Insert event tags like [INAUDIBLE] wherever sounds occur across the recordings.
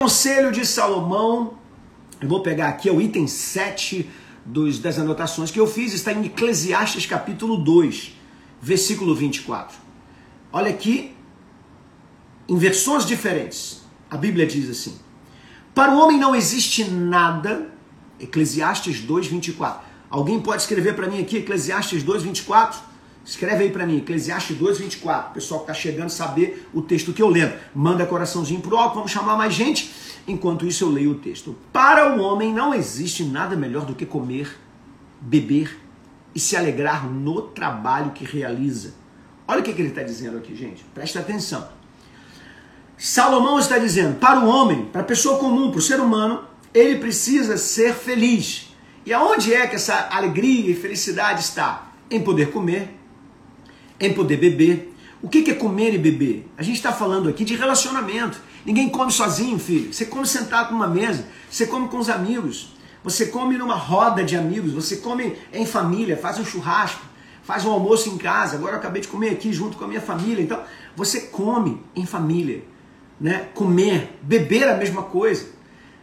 Conselho de Salomão, eu vou pegar aqui é o item 7 dos, das anotações que eu fiz, está em Eclesiastes capítulo 2, versículo 24. Olha aqui, em versões diferentes, a Bíblia diz assim: Para o homem não existe nada, Eclesiastes 2, 24. Alguém pode escrever para mim aqui, Eclesiastes 2, 24? Escreve aí para mim, Eclesiastes 2, 24. O pessoal que está chegando saber o texto que eu lendo. Manda coraçãozinho pro alto, vamos chamar mais gente. Enquanto isso eu leio o texto. Para o homem não existe nada melhor do que comer, beber e se alegrar no trabalho que realiza. Olha o que, que ele está dizendo aqui, gente. Presta atenção. Salomão está dizendo, para o homem, para a pessoa comum, para o ser humano, ele precisa ser feliz. E aonde é que essa alegria e felicidade está? Em poder comer, em poder beber. O que é comer e beber? A gente está falando aqui de relacionamento. Ninguém come sozinho, filho. Você come sentado numa mesa, você come com os amigos, você come numa roda de amigos, você come em família, faz um churrasco, faz um almoço em casa. Agora eu acabei de comer aqui junto com a minha família. Então, você come em família. Né? Comer, beber a mesma coisa.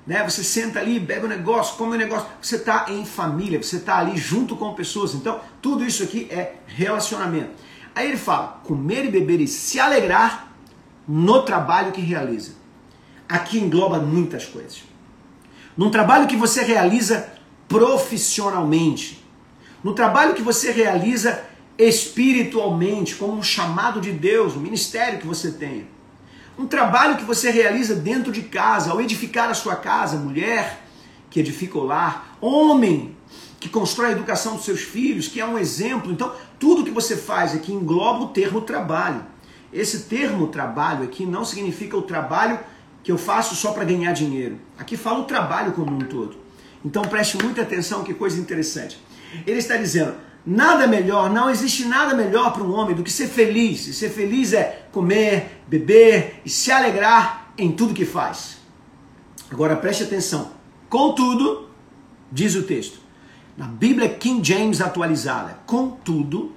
Né? Você senta ali, bebe um negócio, come um negócio. Você está em família, você está ali junto com pessoas. Então, tudo isso aqui é relacionamento. Aí ele fala: comer e beber e se alegrar no trabalho que realiza. Aqui engloba muitas coisas. Num trabalho que você realiza profissionalmente, no trabalho que você realiza espiritualmente, como um chamado de Deus, um ministério que você tenha. Um trabalho que você realiza dentro de casa, ao edificar a sua casa, mulher que edifica o lar, homem que constrói a educação dos seus filhos, que é um exemplo. Então, tudo que você faz aqui engloba o termo trabalho. Esse termo trabalho aqui não significa o trabalho que eu faço só para ganhar dinheiro. Aqui fala o trabalho como um todo. Então preste muita atenção, que coisa interessante. Ele está dizendo: nada melhor, não existe nada melhor para um homem do que ser feliz. E ser feliz é comer, beber e se alegrar em tudo que faz. Agora preste atenção. Contudo, diz o texto, na Bíblia King James atualizada. Contudo,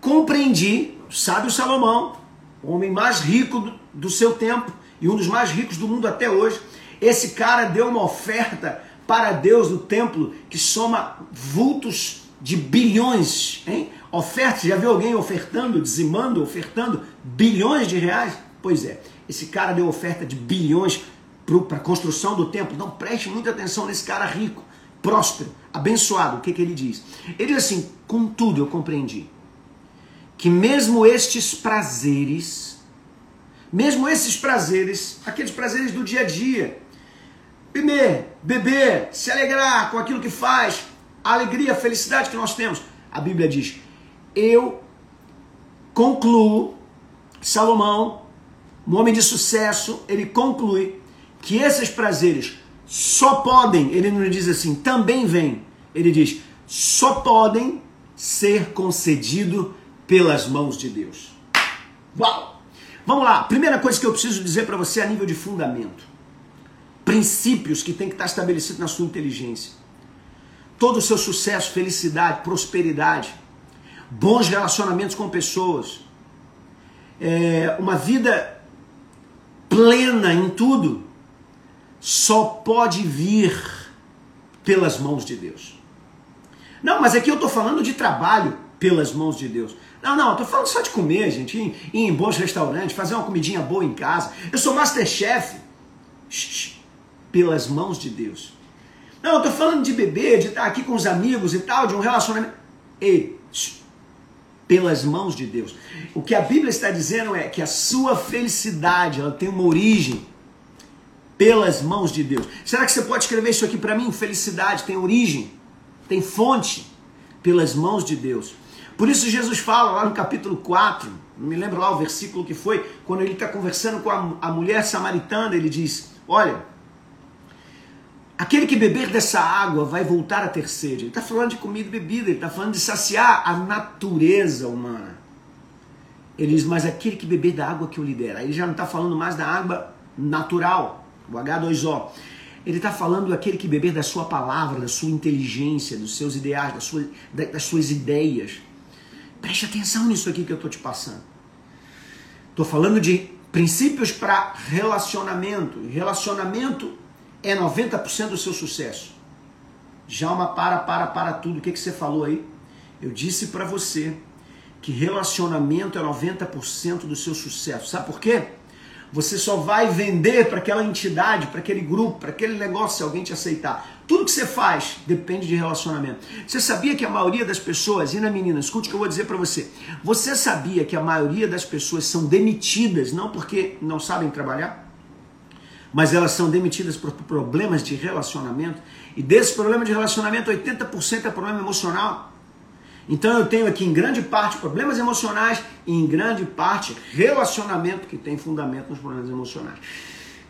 compreendi, sábio Salomão, o homem mais rico do, do seu tempo e um dos mais ricos do mundo até hoje, esse cara deu uma oferta para Deus no templo que soma vultos de bilhões, hein? Ofertas, já viu alguém ofertando, dizimando, ofertando bilhões de reais? Pois é, esse cara deu oferta de bilhões para a construção do templo. Então preste muita atenção nesse cara rico próspero, abençoado. O que, que ele diz? Ele diz assim: contudo, eu compreendi que mesmo estes prazeres, mesmo esses prazeres, aqueles prazeres do dia a dia, comer, beber, se alegrar com aquilo que faz, a alegria, a felicidade que nós temos, a Bíblia diz: eu concluo, Salomão, um homem de sucesso, ele conclui que esses prazeres só podem, ele não diz assim, também vem. Ele diz, só podem ser concedido pelas mãos de Deus. Uau! Vamos lá, primeira coisa que eu preciso dizer para você a nível de fundamento. Princípios que tem que estar estabelecido na sua inteligência. Todo o seu sucesso, felicidade, prosperidade, bons relacionamentos com pessoas, é, uma vida plena em tudo, só pode vir pelas mãos de Deus. Não, mas aqui eu estou falando de trabalho pelas mãos de Deus. Não, não, estou falando só de comer, gente, ir, em bons restaurantes, fazer uma comidinha boa em casa. Eu sou masterchef. Pelas mãos de Deus. Não, eu estou falando de beber, de estar aqui com os amigos e tal, de um relacionamento. Ei, pelas mãos de Deus. O que a Bíblia está dizendo é que a sua felicidade ela tem uma origem pelas mãos de Deus. Será que você pode escrever isso aqui para mim? Felicidade tem origem, tem fonte pelas mãos de Deus. Por isso Jesus fala lá no capítulo 4, não me lembro lá o versículo que foi, quando ele está conversando com a, a mulher samaritana, ele diz: Olha, aquele que beber dessa água vai voltar a ter sede. Ele está falando de comida e bebida, ele está falando de saciar a natureza humana. Ele diz, mas aquele que beber da água que eu lhe der. Aí ele já não está falando mais da água natural, o H2O. Ele está falando daquele que beber da sua palavra, da sua inteligência, dos seus ideais, das suas, ideias. Preste atenção nisso aqui que eu estou te passando. Estou falando de princípios para relacionamento. Relacionamento é 90% do seu sucesso. Jalma, para, para, para tudo. O que, que você falou aí? Eu disse para você que relacionamento é 90% do seu sucesso. Sabe por quê? Você só vai vender para aquela entidade, para aquele grupo, para aquele negócio se alguém te aceitar. Tudo que você faz depende de relacionamento. Você sabia que a maioria das pessoas, e na menina, escute o que eu vou dizer para você. Você sabia que a maioria das pessoas são demitidas não porque não sabem trabalhar, mas elas são demitidas por problemas de relacionamento. E desse problema de relacionamento, 80% é problema emocional. Então eu tenho aqui em grande parte problemas emocionais e em grande parte relacionamento que tem fundamento nos problemas emocionais.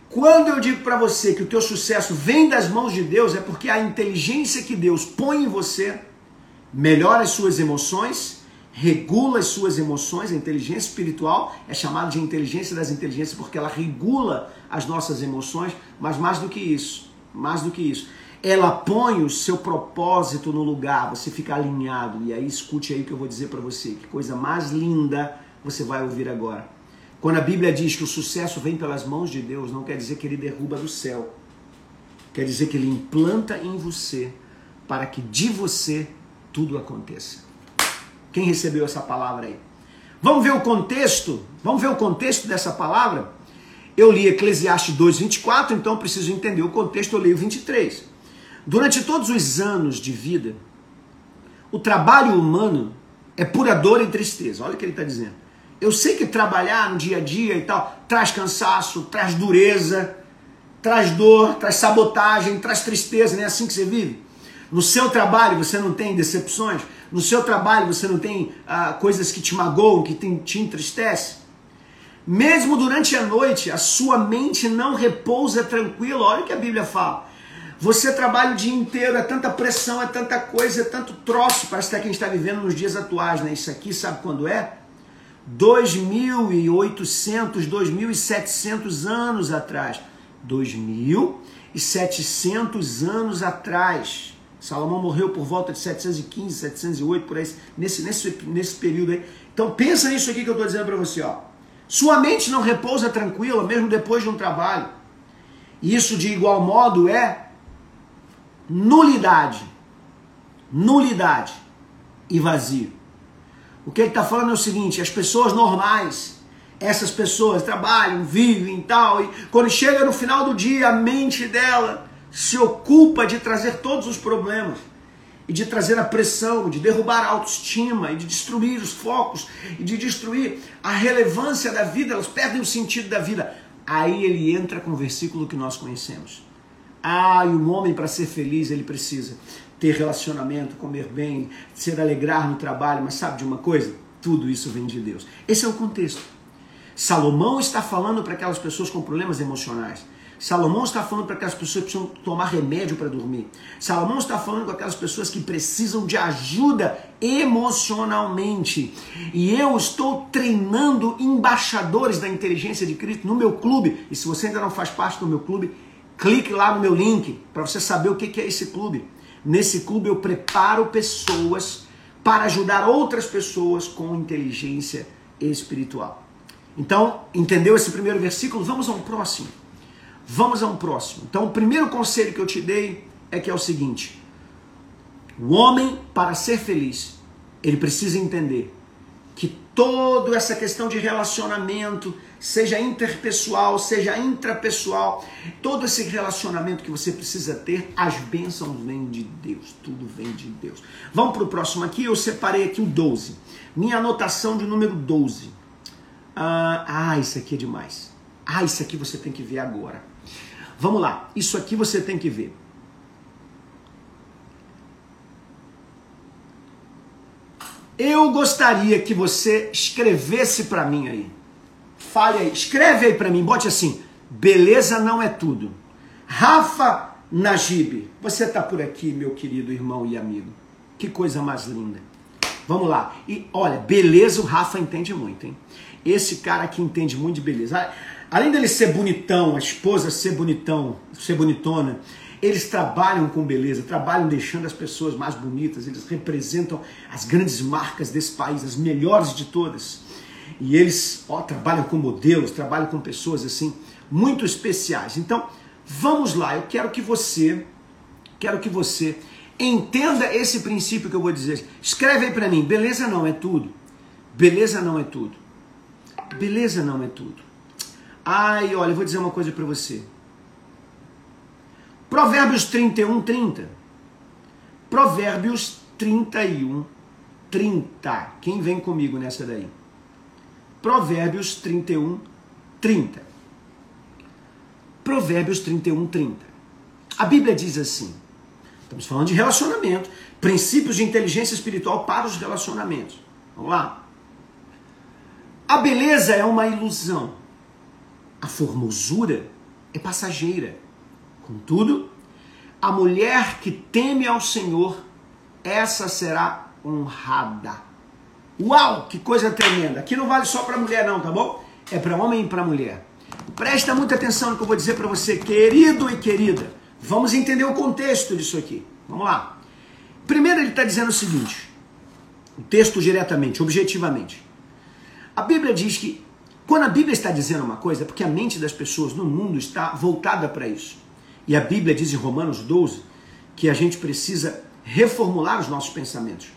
Quando eu digo para você que o teu sucesso vem das mãos de Deus, é porque a inteligência que Deus põe em você melhora as suas emoções, regula as suas emoções, a inteligência espiritual é chamada de inteligência das inteligências porque ela regula as nossas emoções, mas mais do que isso, mais do que isso, ela põe o seu propósito no lugar, você fica alinhado. E aí escute aí o que eu vou dizer para você, que coisa mais linda você vai ouvir agora. Quando a Bíblia diz que o sucesso vem pelas mãos de Deus, não quer dizer que ele derruba do céu. Quer dizer que ele implanta em você para que de você tudo aconteça. Quem recebeu essa palavra aí? Vamos ver o contexto? Vamos ver o contexto dessa palavra? Eu li Eclesiastes 2:24, então preciso entender o contexto, eu leio 23. Durante todos os anos de vida, o trabalho humano é pura dor e tristeza. Olha o que ele está dizendo. Eu sei que trabalhar no dia a dia e tal traz cansaço, traz dureza, traz dor, traz sabotagem, traz tristeza, não é assim que você vive? No seu trabalho você não tem decepções? No seu trabalho você não tem ah, coisas que te magoam, que te, te entristecem? Mesmo durante a noite, a sua mente não repousa tranquila. Olha o que a Bíblia fala. Você trabalha o dia inteiro, é tanta pressão, é tanta coisa, é tanto troço. Parece que a gente está vivendo nos dias atuais, né? Isso aqui, sabe quando é? 2.800, 2.700 anos atrás. 2.700 anos atrás. Salomão morreu por volta de 715, 708, por aí, nesse, nesse, nesse período aí. Então pensa nisso aqui que eu estou dizendo para você. Ó. Sua mente não repousa tranquila, mesmo depois de um trabalho. Isso de igual modo é nulidade. Nulidade e vazio. O que ele está falando é o seguinte: as pessoas normais, essas pessoas trabalham, vivem e tal, e quando chega no final do dia, a mente dela se ocupa de trazer todos os problemas e de trazer a pressão, de derrubar a autoestima e de destruir os focos e de destruir a relevância da vida, elas perdem o sentido da vida. Aí ele entra com o versículo que nós conhecemos. Ah, e um homem para ser feliz ele precisa ter relacionamento, comer bem, ser alegrar no trabalho, mas sabe de uma coisa? Tudo isso vem de Deus. Esse é o contexto. Salomão está falando para aquelas pessoas com problemas emocionais. Salomão está falando para aquelas pessoas que precisam tomar remédio para dormir. Salomão está falando com aquelas pessoas que precisam de ajuda emocionalmente. E eu estou treinando embaixadores da inteligência de Cristo no meu clube. E se você ainda não faz parte do meu clube, clique lá no meu link para você saber o que é esse clube. Nesse clube eu preparo pessoas para ajudar outras pessoas com inteligência espiritual. Então, entendeu esse primeiro versículo? Vamos a um próximo. Vamos a um próximo. Então, o primeiro conselho que eu te dei é que é o seguinte: o homem, para ser feliz, ele precisa entender que toda essa questão de relacionamento, seja interpessoal, seja intrapessoal, todo esse relacionamento que você precisa ter, as bênçãos vêm de Deus, tudo vem de Deus. Vamos para o próximo aqui, eu separei aqui o 12. Minha anotação de número 12. Ah, ah, isso aqui é demais. Ah, isso aqui você tem que ver agora. Vamos lá, isso aqui você tem que ver. Eu gostaria que você escrevesse para mim aí Fale aí, escreve aí para mim, bote assim: beleza não é tudo. Rafa Najib, você está por aqui, meu querido irmão e amigo. Que coisa mais linda. Vamos lá. E olha, beleza o Rafa entende muito, hein? Esse cara aqui entende muito de beleza. Além dele ser bonitão, a esposa ser bonitão, ser bonitona, eles trabalham com beleza, trabalham deixando as pessoas mais bonitas, eles representam as grandes marcas desse país, as melhores de todas. E eles ó, trabalham com modelos, trabalham com pessoas assim muito especiais. Então, vamos lá, eu quero que você, quero que você entenda esse princípio que eu vou dizer. Escreve aí para mim, beleza não é tudo. Beleza não é tudo. Beleza não é tudo. Ai, olha, eu vou dizer uma coisa para você. Provérbios 31, 30. Provérbios 31, 30. Quem vem comigo nessa daí? Provérbios 31, 30. Provérbios 31, 30. A Bíblia diz assim: estamos falando de relacionamento, princípios de inteligência espiritual para os relacionamentos. Vamos lá. A beleza é uma ilusão, a formosura é passageira. Contudo, a mulher que teme ao Senhor, essa será honrada. Uau, que coisa tremenda. Aqui não vale só para mulher não, tá bom? É para homem e para mulher. Presta muita atenção no que eu vou dizer para você, querido e querida. Vamos entender o contexto disso aqui. Vamos lá. Primeiro ele está dizendo o seguinte, o texto diretamente, objetivamente. A Bíblia diz que quando a Bíblia está dizendo uma coisa, é porque a mente das pessoas no mundo está voltada para isso. E a Bíblia diz em Romanos 12 que a gente precisa reformular os nossos pensamentos.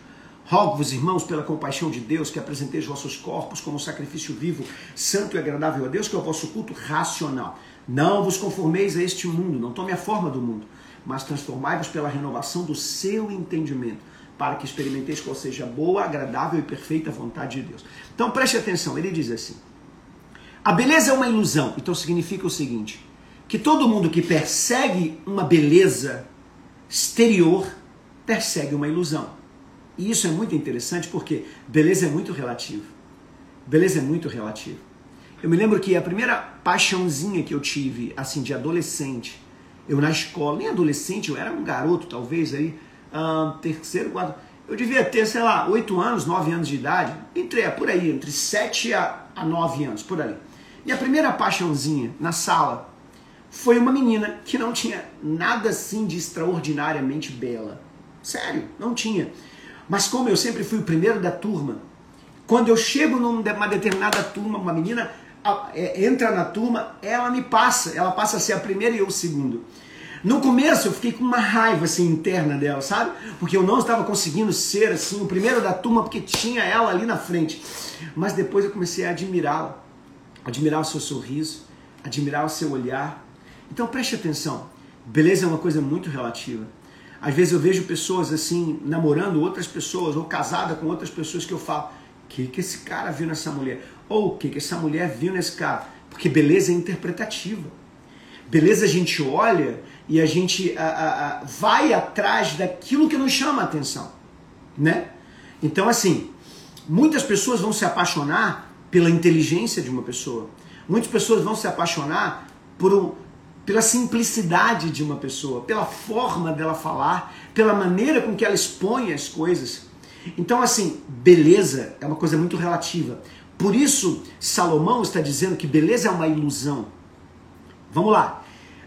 Rogo-vos, irmãos, pela compaixão de Deus, que apresenteis os vossos corpos como sacrifício vivo, santo e agradável a Deus, que é o vosso culto racional. Não vos conformeis a este mundo, não tome a forma do mundo, mas transformai-vos pela renovação do seu entendimento, para que experimenteis qual seja boa, agradável e perfeita vontade de Deus. Então preste atenção, ele diz assim: a beleza é uma ilusão, então significa o seguinte: que todo mundo que persegue uma beleza exterior persegue uma ilusão. E isso é muito interessante porque beleza é muito relativo. Beleza é muito relativo. Eu me lembro que a primeira paixãozinha que eu tive, assim, de adolescente, eu na escola, nem adolescente, eu era um garoto, talvez, aí, terceiro, quarto, eu devia ter, sei lá, oito anos, nove anos de idade, entre, é, por aí, entre sete a, a nove anos, por ali. E a primeira paixãozinha na sala foi uma menina que não tinha nada assim de extraordinariamente bela. Sério, não tinha. Mas como eu sempre fui o primeiro da turma, quando eu chego numa determinada turma, uma menina é, entra na turma, ela me passa, ela passa a ser a primeira e eu o segundo. No começo eu fiquei com uma raiva assim interna dela, sabe? Porque eu não estava conseguindo ser assim o primeiro da turma porque tinha ela ali na frente. Mas depois eu comecei a admirá-la, admirar o seu sorriso, admirar o seu olhar. Então preste atenção. Beleza é uma coisa muito relativa. Às vezes eu vejo pessoas assim, namorando outras pessoas, ou casada com outras pessoas que eu falo, o que, que esse cara viu nessa mulher? Ou o que, que essa mulher viu nesse cara? Porque beleza é interpretativa. Beleza a gente olha e a gente a, a, a, vai atrás daquilo que nos chama a atenção, né? Então assim, muitas pessoas vão se apaixonar pela inteligência de uma pessoa. Muitas pessoas vão se apaixonar por um, pela simplicidade de uma pessoa, pela forma dela falar, pela maneira com que ela expõe as coisas. Então, assim, beleza é uma coisa muito relativa. Por isso, Salomão está dizendo que beleza é uma ilusão. Vamos lá.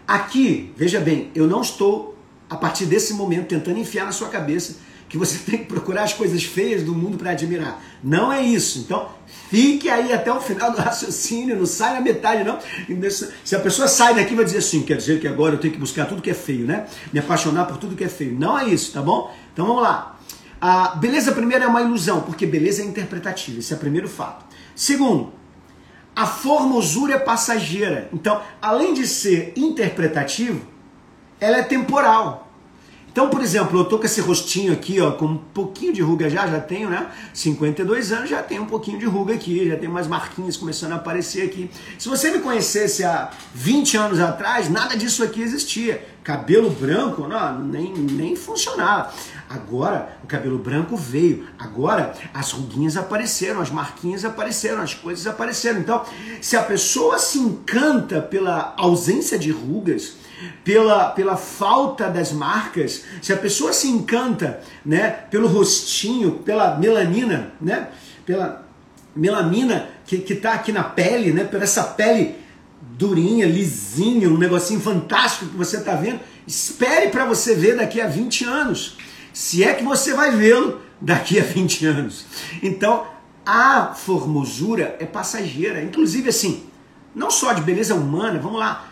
Aqui, veja bem, eu não estou, a partir desse momento, tentando enfiar na sua cabeça que você [LAUGHS] tem que procurar as coisas feias do mundo para admirar. Não é isso. Então, fique aí até o final do [LAUGHS] raciocínio, não sai na metade, não. Se a pessoa sai daqui vai dizer assim, quer dizer que agora eu tenho que buscar tudo que é feio, né? Me apaixonar por tudo que é feio. Não é isso, tá bom? Então vamos lá. A beleza primeiro é uma ilusão, porque beleza é interpretativa, esse é o primeiro fato. Segundo, a formosura é passageira. Então, além de ser interpretativo, ela é temporal. Então, por exemplo, eu tô com esse rostinho aqui, ó, com um pouquinho de ruga já, já tenho, né? 52 anos, já tenho um pouquinho de ruga aqui, já tenho umas marquinhas começando a aparecer aqui. Se você me conhecesse há 20 anos atrás, nada disso aqui existia. Cabelo branco, não, nem, nem funcionava. Agora o cabelo branco veio. Agora as ruguinhas apareceram, as marquinhas apareceram, as coisas apareceram. Então, se a pessoa se encanta pela ausência de rugas, pela, pela falta das marcas, se a pessoa se encanta né, pelo rostinho, pela melanina, né, pela melamina que está aqui na pele, né, por essa pele durinha, lisinha, um negocinho fantástico que você está vendo, espere para você ver daqui a 20 anos. Se é que você vai vê-lo daqui a 20 anos. Então, a formosura é passageira. Inclusive, assim, não só de beleza humana, vamos lá,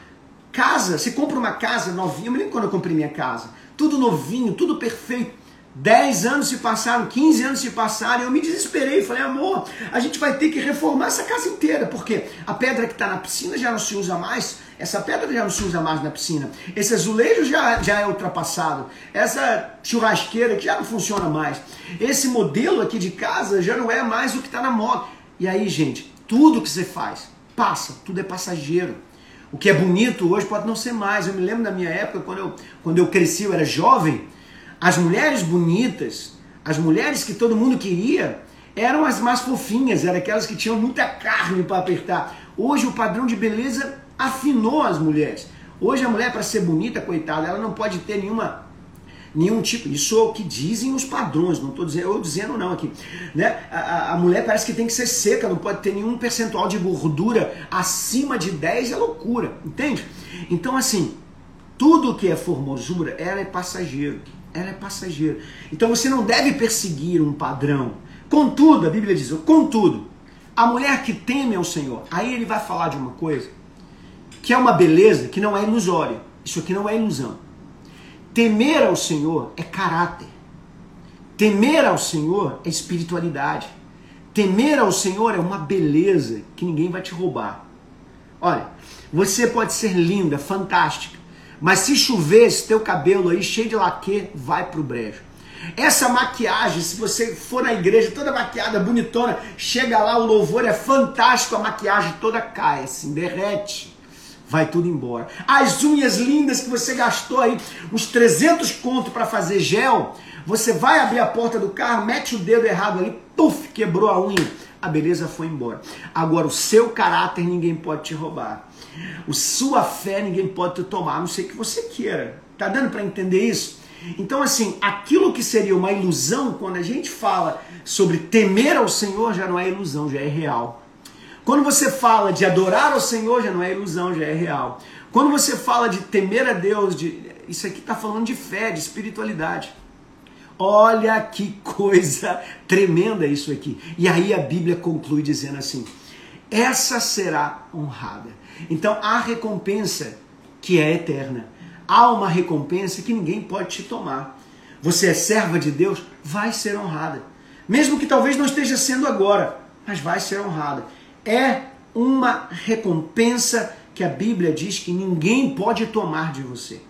Casa, você compra uma casa novinha, eu me lembro quando eu comprei minha casa, tudo novinho, tudo perfeito. 10 anos se passaram, 15 anos se passaram, eu me desesperei, falei, amor, a gente vai ter que reformar essa casa inteira, porque a pedra que está na piscina já não se usa mais, essa pedra já não se usa mais na piscina, esse azulejo já, já é ultrapassado, essa churrasqueira que já não funciona mais, esse modelo aqui de casa já não é mais o que está na moda. E aí, gente, tudo que você faz passa, tudo é passageiro. O que é bonito hoje pode não ser mais. Eu me lembro da minha época, quando eu, quando eu cresci, eu era jovem, as mulheres bonitas, as mulheres que todo mundo queria, eram as mais fofinhas, eram aquelas que tinham muita carne para apertar. Hoje o padrão de beleza afinou as mulheres. Hoje a mulher, para ser bonita, coitada, ela não pode ter nenhuma nenhum tipo. Isso é o que dizem os padrões, não estou dizendo, eu dizendo não aqui. Né? A, a, mulher parece que tem que ser seca, não pode ter nenhum percentual de gordura acima de 10 é loucura, entende? Então, assim, tudo que é formosura, ela é passageiro. Ela é passageiro. Então você não deve perseguir um padrão. Contudo, a Bíblia diz, contudo, a mulher que teme ao Senhor, aí ele vai falar de uma coisa que é uma beleza que não é ilusória. Isso aqui não é ilusão. Temer ao Senhor é caráter. Temer ao Senhor é espiritualidade. Temer ao Senhor é uma beleza que ninguém vai te roubar. Olha, você pode ser linda, fantástica, mas se chover, esse teu cabelo aí cheio de laque vai pro brejo. Essa maquiagem, se você for na igreja toda maquiada, bonitona, chega lá, o louvor é fantástico, a maquiagem toda cai, assim, derrete vai tudo embora. As unhas lindas que você gastou aí uns 300 conto para fazer gel, você vai abrir a porta do carro, mete o dedo errado ali, puf, quebrou a unha. A beleza foi embora. Agora o seu caráter ninguém pode te roubar. O sua fé ninguém pode te tomar, a não sei que você queira. Tá dando para entender isso? Então, assim, aquilo que seria uma ilusão, quando a gente fala sobre temer ao Senhor, já não é ilusão, já é real. Quando você fala de adorar ao Senhor, já não é ilusão, já é real. Quando você fala de temer a Deus, de, isso aqui está falando de fé, de espiritualidade. Olha que coisa tremenda isso aqui. E aí a Bíblia conclui dizendo assim: essa será honrada. Então há recompensa que é eterna. Há uma recompensa que ninguém pode te tomar. Você é serva de Deus, vai ser honrada. Mesmo que talvez não esteja sendo agora, mas vai ser honrada é uma recompensa que a Bíblia diz que ninguém pode tomar de você.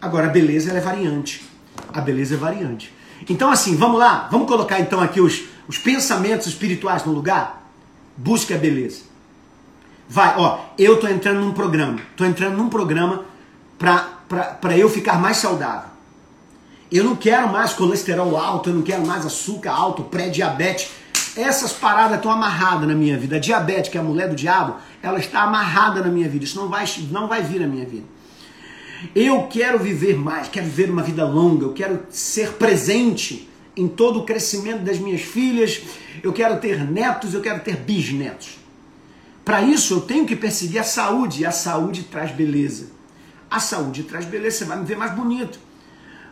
Agora, a beleza é variante. A beleza é variante. Então, assim, vamos lá, vamos colocar então aqui os, os pensamentos espirituais no lugar? Busque a beleza. Vai, ó, eu tô entrando num programa, tô entrando num programa para eu ficar mais saudável. Eu não quero mais colesterol alto, eu não quero mais açúcar alto, pré-diabetes. Essas paradas estão amarradas na minha vida. A diabetes, que é a mulher do diabo, ela está amarrada na minha vida. Isso não vai, não vai vir na minha vida. Eu quero viver mais, quero viver uma vida longa, eu quero ser presente em todo o crescimento das minhas filhas, eu quero ter netos, eu quero ter bisnetos. Para isso eu tenho que perseguir a saúde, e a saúde traz beleza. A saúde traz beleza, você vai me ver mais bonito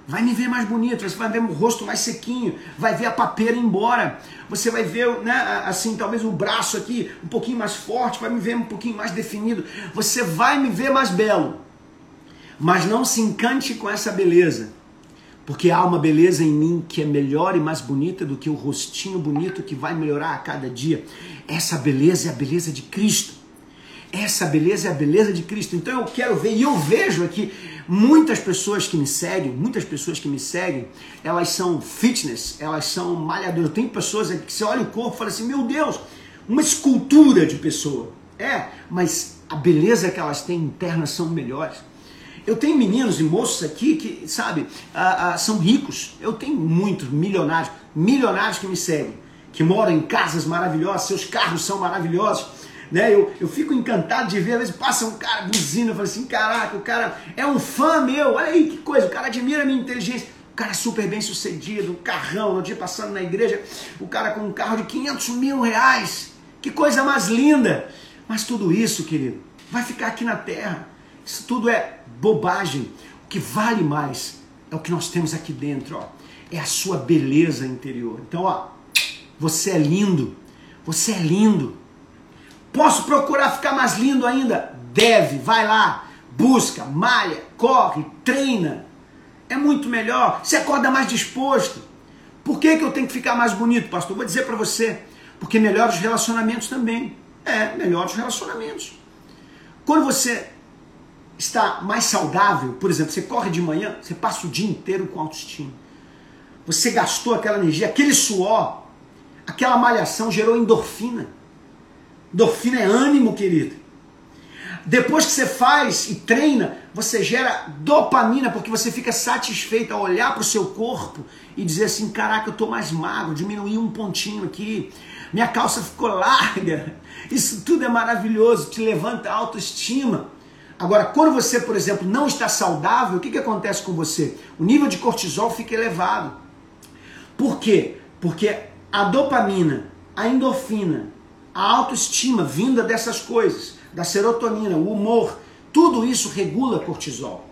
vai me ver mais bonito, você vai ver o rosto mais sequinho, vai ver a papeira embora, você vai ver, né, assim, talvez o braço aqui um pouquinho mais forte, vai me ver um pouquinho mais definido, você vai me ver mais belo. Mas não se encante com essa beleza, porque há uma beleza em mim que é melhor e mais bonita do que o rostinho bonito que vai melhorar a cada dia. Essa beleza é a beleza de Cristo. Essa beleza é a beleza de Cristo. Então eu quero ver, e eu vejo aqui Muitas pessoas que me seguem, muitas pessoas que me seguem, elas são fitness, elas são malhadoras. Tem pessoas que você olha o corpo e fala assim, meu Deus, uma escultura de pessoa. É, mas a beleza que elas têm interna são melhores. Eu tenho meninos e moços aqui que, sabe, são ricos. Eu tenho muitos milionários, milionários que me seguem, que moram em casas maravilhosas, seus carros são maravilhosos. Né? Eu, eu fico encantado de ver, às vezes passa um cara buzina, eu falo assim, caraca, o cara é um fã meu, olha aí que coisa, o cara admira a minha inteligência. O cara super bem sucedido, um carrão, no dia passando na igreja, o cara com um carro de 500 mil reais. Que coisa mais linda! Mas tudo isso, querido, vai ficar aqui na terra. Isso tudo é bobagem. O que vale mais é o que nós temos aqui dentro, ó. É a sua beleza interior. Então, ó, você é lindo. Você é lindo. Posso procurar ficar mais lindo ainda? Deve, vai lá, busca, malha, corre, treina. É muito melhor. Você acorda mais disposto. Por que, que eu tenho que ficar mais bonito, pastor? Vou dizer para você. Porque melhora os relacionamentos também. É, melhora os relacionamentos. Quando você está mais saudável, por exemplo, você corre de manhã, você passa o dia inteiro com autoestima. Você gastou aquela energia, aquele suor, aquela malhação gerou endorfina. Endorfina é ânimo, querido. Depois que você faz e treina, você gera dopamina, porque você fica satisfeito ao olhar para o seu corpo e dizer assim: caraca, eu estou mais magro, diminuí um pontinho aqui, minha calça ficou larga. [LAUGHS] Isso tudo é maravilhoso, te levanta a autoestima. Agora, quando você, por exemplo, não está saudável, o que, que acontece com você? O nível de cortisol fica elevado. Por quê? Porque a dopamina, a endorfina, a autoestima vinda dessas coisas, da serotonina, o humor, tudo isso regula cortisol.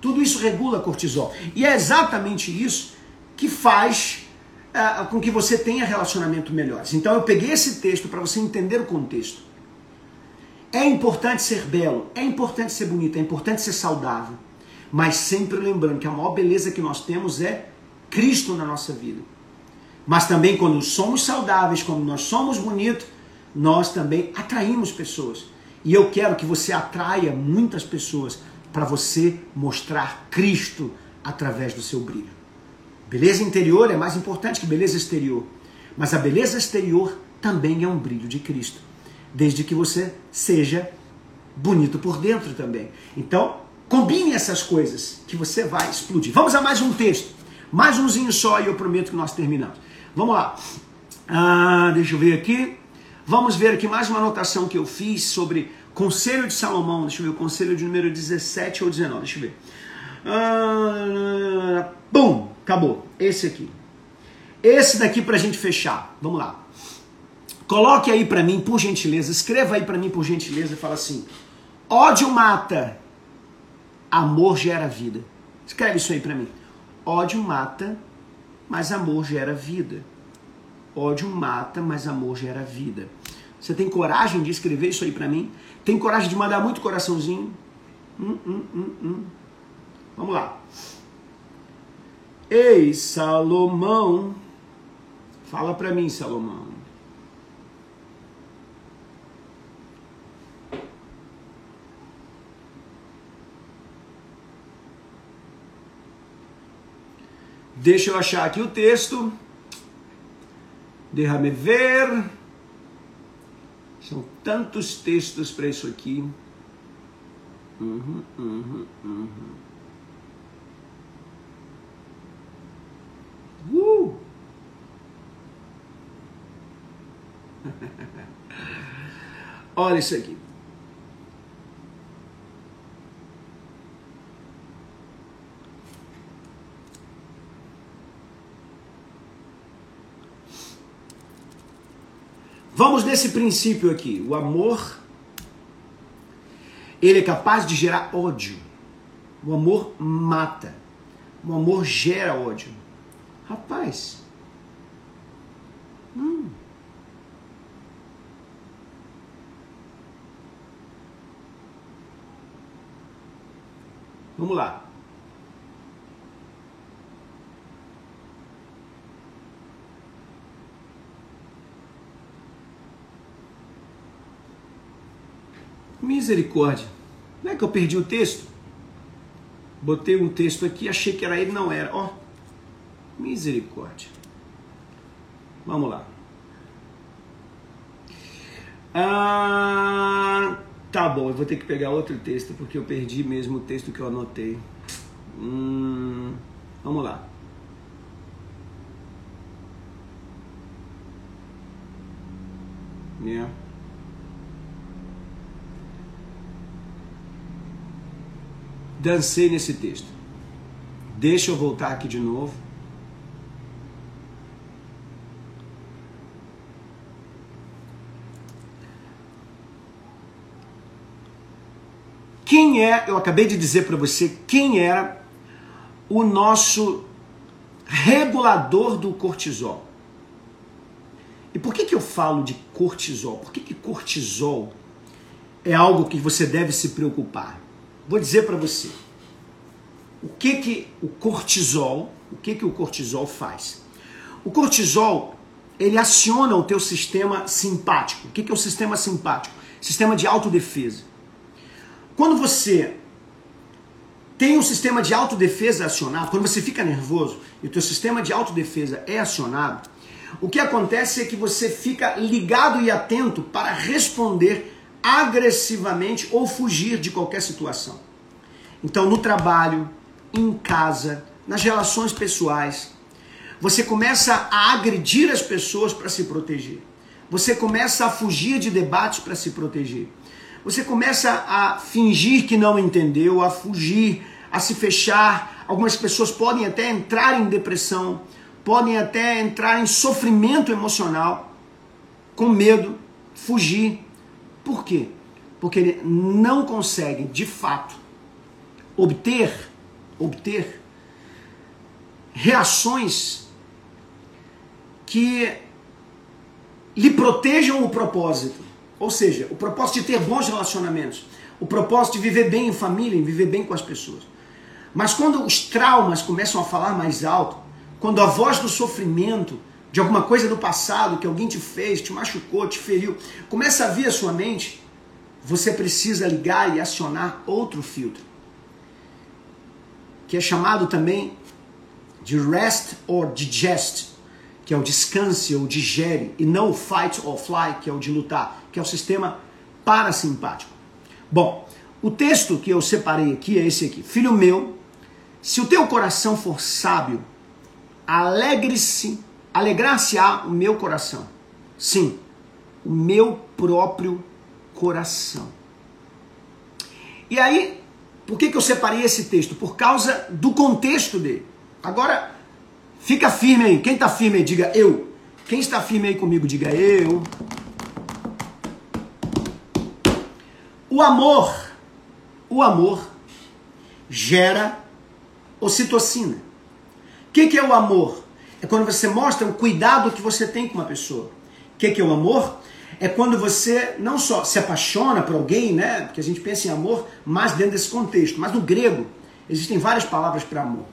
Tudo isso regula cortisol. E é exatamente isso que faz uh, com que você tenha relacionamento melhores. Então eu peguei esse texto para você entender o contexto. É importante ser belo, é importante ser bonito, é importante ser saudável, mas sempre lembrando que a maior beleza que nós temos é Cristo na nossa vida. Mas também quando somos saudáveis, quando nós somos bonitos, nós também atraímos pessoas. E eu quero que você atraia muitas pessoas para você mostrar Cristo através do seu brilho. Beleza interior é mais importante que beleza exterior. Mas a beleza exterior também é um brilho de Cristo desde que você seja bonito por dentro também. Então, combine essas coisas que você vai explodir. Vamos a mais um texto. Mais umzinho só e eu prometo que nós terminamos. Vamos lá. Ah, deixa eu ver aqui. Vamos ver aqui mais uma anotação que eu fiz sobre Conselho de Salomão. Deixa eu ver, o conselho de número 17 ou 19. Deixa eu ver. Ah, bum, acabou. Esse aqui. Esse daqui para a gente fechar. Vamos lá. Coloque aí para mim, por gentileza, escreva aí para mim, por gentileza, e fala assim: ódio mata, amor gera vida. Escreve isso aí para mim. Ódio mata, mas amor gera vida. Ódio mata, mas amor gera vida. Você tem coragem de escrever isso aí para mim? Tem coragem de mandar muito coraçãozinho? Hum, hum, hum, hum. Vamos lá. Ei, Salomão. Fala para mim, Salomão. Deixa eu achar aqui o texto. Deixa-me ver. São tantos textos para isso aqui. Uhum, uhum, uhum. Uh! [LAUGHS] Olha isso aqui. Vamos nesse princípio aqui. O amor, ele é capaz de gerar ódio. O amor mata. O amor gera ódio. Rapaz. Hum. Vamos lá. Misericórdia. Não é que eu perdi o texto? Botei um texto aqui, achei que era ele, não era. Ó, oh, misericórdia. Vamos lá. Ah, tá bom, eu vou ter que pegar outro texto porque eu perdi mesmo o texto que eu anotei. Hum, vamos lá. Yeah. Dancei nesse texto. Deixa eu voltar aqui de novo. Quem é, eu acabei de dizer para você, quem era o nosso regulador do cortisol? E por que, que eu falo de cortisol? Por que, que cortisol é algo que você deve se preocupar? Vou dizer para você. O que que o cortisol, o que que o cortisol faz? O cortisol, ele aciona o teu sistema simpático. O que que é o sistema simpático? Sistema de autodefesa. Quando você tem um sistema de autodefesa acionado, quando você fica nervoso e o teu sistema de autodefesa é acionado, o que acontece é que você fica ligado e atento para responder agressivamente ou fugir de qualquer situação. Então, no trabalho, em casa, nas relações pessoais, você começa a agredir as pessoas para se proteger. Você começa a fugir de debates para se proteger. Você começa a fingir que não entendeu, a fugir, a se fechar. Algumas pessoas podem até entrar em depressão, podem até entrar em sofrimento emocional, com medo, fugir, por quê? Porque ele não consegue, de fato, obter, obter reações que lhe protejam o propósito. Ou seja, o propósito de ter bons relacionamentos, o propósito de viver bem em família, em viver bem com as pessoas. Mas quando os traumas começam a falar mais alto, quando a voz do sofrimento, de alguma coisa do passado que alguém te fez, te machucou, te feriu, começa a vir a sua mente, você precisa ligar e acionar outro filtro, que é chamado também de rest or digest, que é o descanse ou digere, e não o fight or fly, que é o de lutar, que é o sistema parasimpático. Bom, o texto que eu separei aqui é esse aqui. Filho meu, se o teu coração for sábio, alegre-se Alegrar-se-á o meu coração. Sim, o meu próprio coração. E aí, por que, que eu separei esse texto? Por causa do contexto dele. Agora, fica firme aí. Quem está firme aí, diga eu. Quem está firme aí comigo, diga eu. O amor, o amor gera ocitocina. O que, que é o amor? É quando você mostra o cuidado que você tem com uma pessoa. O que, que é o amor? É quando você não só se apaixona por alguém, né? Porque a gente pensa em amor mais dentro desse contexto. Mas no grego existem várias palavras para amor.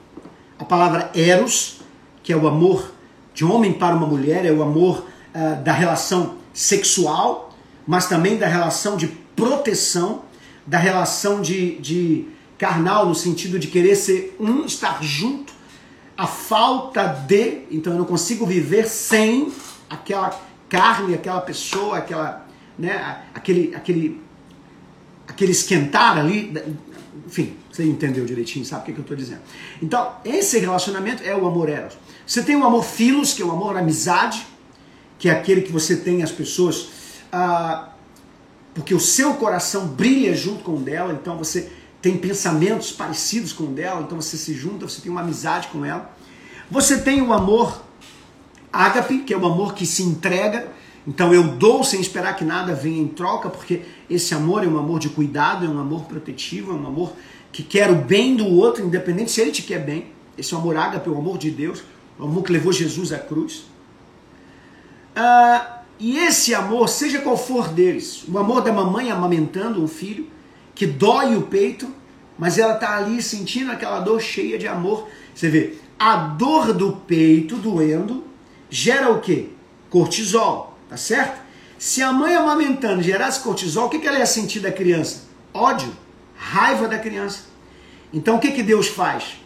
A palavra eros, que é o amor de homem para uma mulher, é o amor uh, da relação sexual, mas também da relação de proteção, da relação de, de carnal, no sentido de querer ser um, estar junto a falta de, então eu não consigo viver sem aquela carne, aquela pessoa, aquela, né, aquele, aquele, aquele esquentar ali, enfim, você entendeu direitinho, sabe o que, que eu estou dizendo. Então, esse relacionamento é o amor eros. Você tem o amor filos, que é o amor amizade, que é aquele que você tem as pessoas, ah, porque o seu coração brilha junto com o dela, então você tem pensamentos parecidos com o dela, então você se junta, você tem uma amizade com ela. Você tem o amor ágape, que é o amor que se entrega. Então eu dou sem esperar que nada venha em troca, porque esse amor é um amor de cuidado, é um amor protetivo, é um amor que quer o bem do outro, independente se ele te quer bem. Esse é o amor ágape, é o amor de Deus, o amor que levou Jesus à cruz. Ah, e esse amor, seja qual for deles, o amor da mamãe amamentando um filho, que dói o peito, mas ela está ali sentindo aquela dor cheia de amor. Você vê, a dor do peito doendo gera o quê? Cortisol, tá certo? Se a mãe amamentando gerasse cortisol, o que, que ela ia sentir da criança? Ódio, raiva da criança. Então o que, que Deus faz?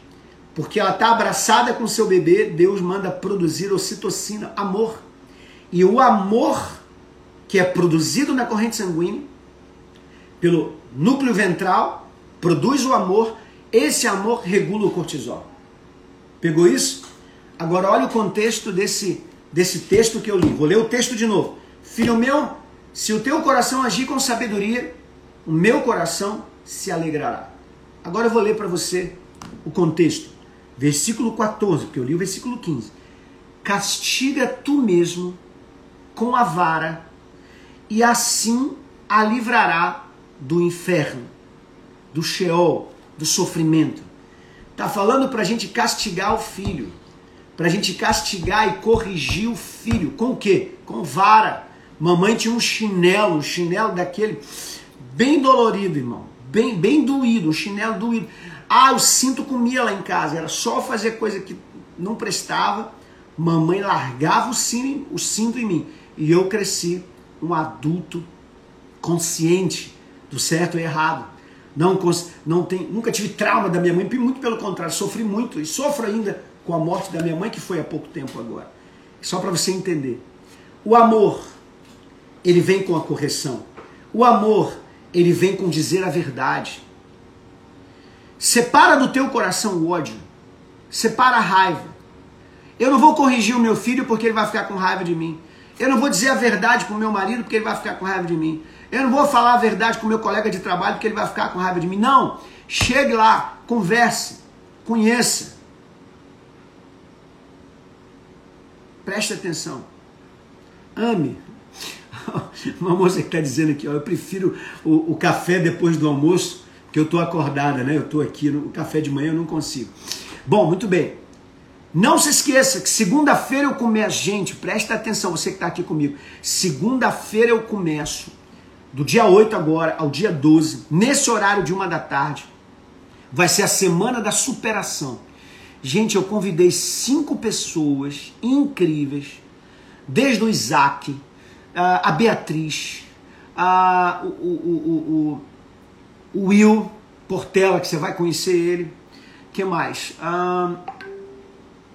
Porque ela está abraçada com seu bebê, Deus manda produzir ocitocina, amor. E o amor que é produzido na corrente sanguínea, pelo núcleo ventral, produz o amor, esse amor regula o cortisol. Pegou isso? Agora olha o contexto desse, desse texto que eu li. Vou ler o texto de novo. Filho meu, se o teu coração agir com sabedoria, o meu coração se alegrará. Agora eu vou ler para você o contexto. Versículo 14, porque eu li o versículo 15. Castiga tu mesmo com a vara, e assim a livrará do inferno, do Sheol, do sofrimento. Está falando para a gente castigar o filho, para a gente castigar e corrigir o filho. Com o quê? Com vara. Mamãe tinha um chinelo, um chinelo daquele bem dolorido, irmão. Bem, bem doído, um chinelo doído. Ah, o cinto comia lá em casa. Era só fazer coisa que não prestava. Mamãe largava o cinto, o cinto em mim. E eu cresci um adulto consciente do certo e errado. Não, não tem, nunca tive trauma da minha mãe, muito pelo contrário, sofri muito e sofro ainda com a morte da minha mãe, que foi há pouco tempo agora. Só para você entender. O amor, ele vem com a correção. O amor, ele vem com dizer a verdade. Separa do teu coração o ódio. Separa a raiva. Eu não vou corrigir o meu filho porque ele vai ficar com raiva de mim. Eu não vou dizer a verdade para o meu marido porque ele vai ficar com raiva de mim. Eu não vou falar a verdade com o meu colega de trabalho porque ele vai ficar com raiva de mim. Não. Chegue lá, converse, conheça. Preste atenção. Ame. [LAUGHS] Uma moça que está dizendo aqui, ó, eu prefiro o, o café depois do almoço que eu estou acordada, né? Eu estou aqui no café de manhã, eu não consigo. Bom, muito bem. Não se esqueça que segunda-feira eu começo, gente, presta atenção, você que está aqui comigo. Segunda-feira eu começo, do dia 8 agora ao dia 12, nesse horário de uma da tarde, vai ser a semana da superação. Gente, eu convidei cinco pessoas incríveis, desde o Isaac, a Beatriz, a, o, o, o, o Will Portela, que você vai conhecer ele. que mais? Ah,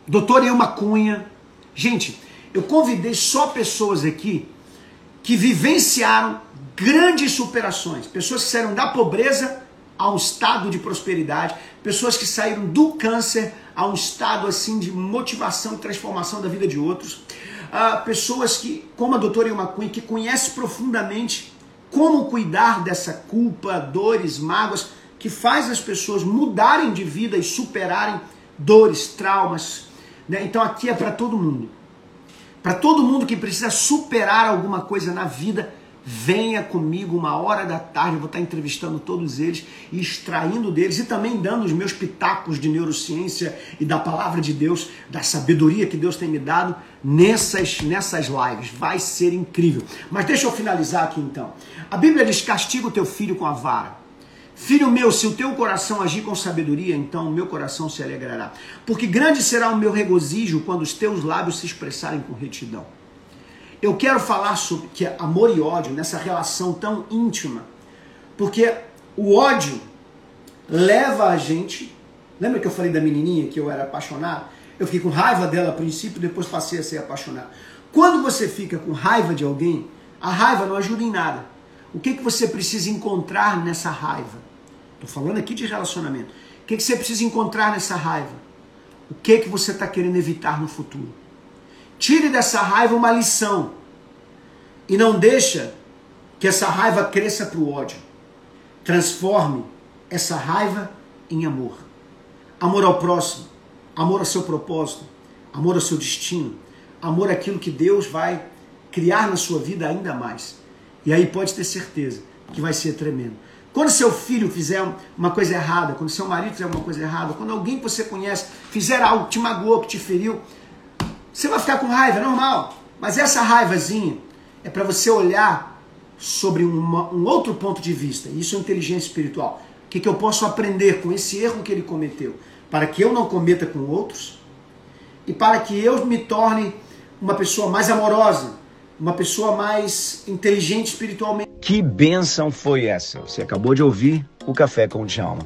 Doutor Ilma Cunha. Gente, eu convidei só pessoas aqui que vivenciaram grandes superações. Pessoas que saíram da pobreza a um estado de prosperidade. Pessoas que saíram do câncer a um estado assim de motivação e transformação da vida de outros. Uh, pessoas que, como a doutora Ilma Cunha, que conhece profundamente como cuidar dessa culpa, dores, mágoas, que faz as pessoas mudarem de vida e superarem dores, traumas. Né? Então aqui é para todo mundo. Para todo mundo que precisa superar alguma coisa na vida, venha comigo uma hora da tarde, eu vou estar entrevistando todos eles e extraindo deles e também dando os meus pitacos de neurociência e da palavra de Deus, da sabedoria que Deus tem me dado nessas, nessas lives. Vai ser incrível. Mas deixa eu finalizar aqui então. A Bíblia diz: castiga o teu filho com a vara. Filho meu, se o teu coração agir com sabedoria, então o meu coração se alegrará. Porque grande será o meu regozijo quando os teus lábios se expressarem com retidão. Eu quero falar sobre que é amor e ódio nessa relação tão íntima, porque o ódio leva a gente. Lembra que eu falei da menininha que eu era apaixonado? Eu fiquei com raiva dela a princípio, depois passei a ser apaixonado. Quando você fica com raiva de alguém, a raiva não ajuda em nada. O que, que você precisa encontrar nessa raiva? Estou falando aqui de relacionamento. O que, que você precisa encontrar nessa raiva? O que, que você está querendo evitar no futuro? Tire dessa raiva uma lição. E não deixa que essa raiva cresça para o ódio. Transforme essa raiva em amor. Amor ao próximo, amor ao seu propósito, amor ao seu destino, amor àquilo que Deus vai criar na sua vida ainda mais. E aí pode ter certeza que vai ser tremendo. Quando seu filho fizer uma coisa errada, quando seu marido fizer uma coisa errada, quando alguém que você conhece fizer algo que te magoou, que te feriu, você vai ficar com raiva, é normal. Mas essa raivazinha é para você olhar sobre uma, um outro ponto de vista. Isso é inteligência espiritual. O que, que eu posso aprender com esse erro que ele cometeu? Para que eu não cometa com outros e para que eu me torne uma pessoa mais amorosa, uma pessoa mais inteligente espiritualmente. Que bênção foi essa? Você acabou de ouvir o Café com o Djalma.